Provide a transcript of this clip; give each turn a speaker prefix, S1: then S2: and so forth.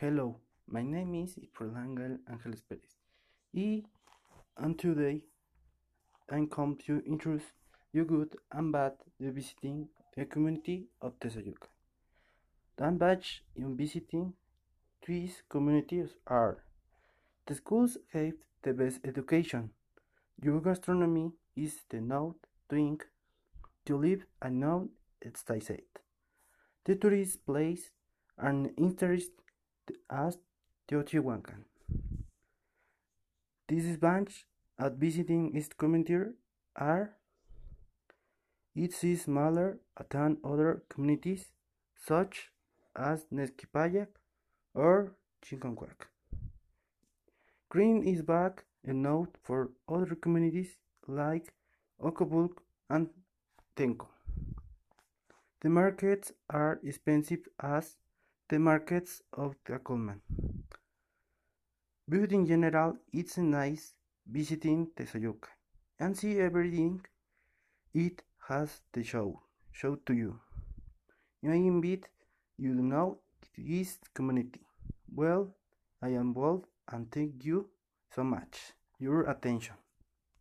S1: Hello, my name is Iprolangel Angeles Perez, and today I come to introduce you good and bad the visiting the community of Tezoyuca. The advantage in visiting these communities are the schools have the best education, your gastronomy is the note drink to live and know stay safe. The tourist place and interest as Teotihuacan. Disadvantages at visiting this community are it is smaller than other communities such as Nexquipayac or Chiconcuac. Green is back a note for other communities like Ocobolc and Tenco. The markets are expensive as the markets of Tacolman. But in general, it's nice visiting Tezoyuca and see everything it has to show, show to you. I invite you to know this community. Well, I am bold and thank you so much your attention.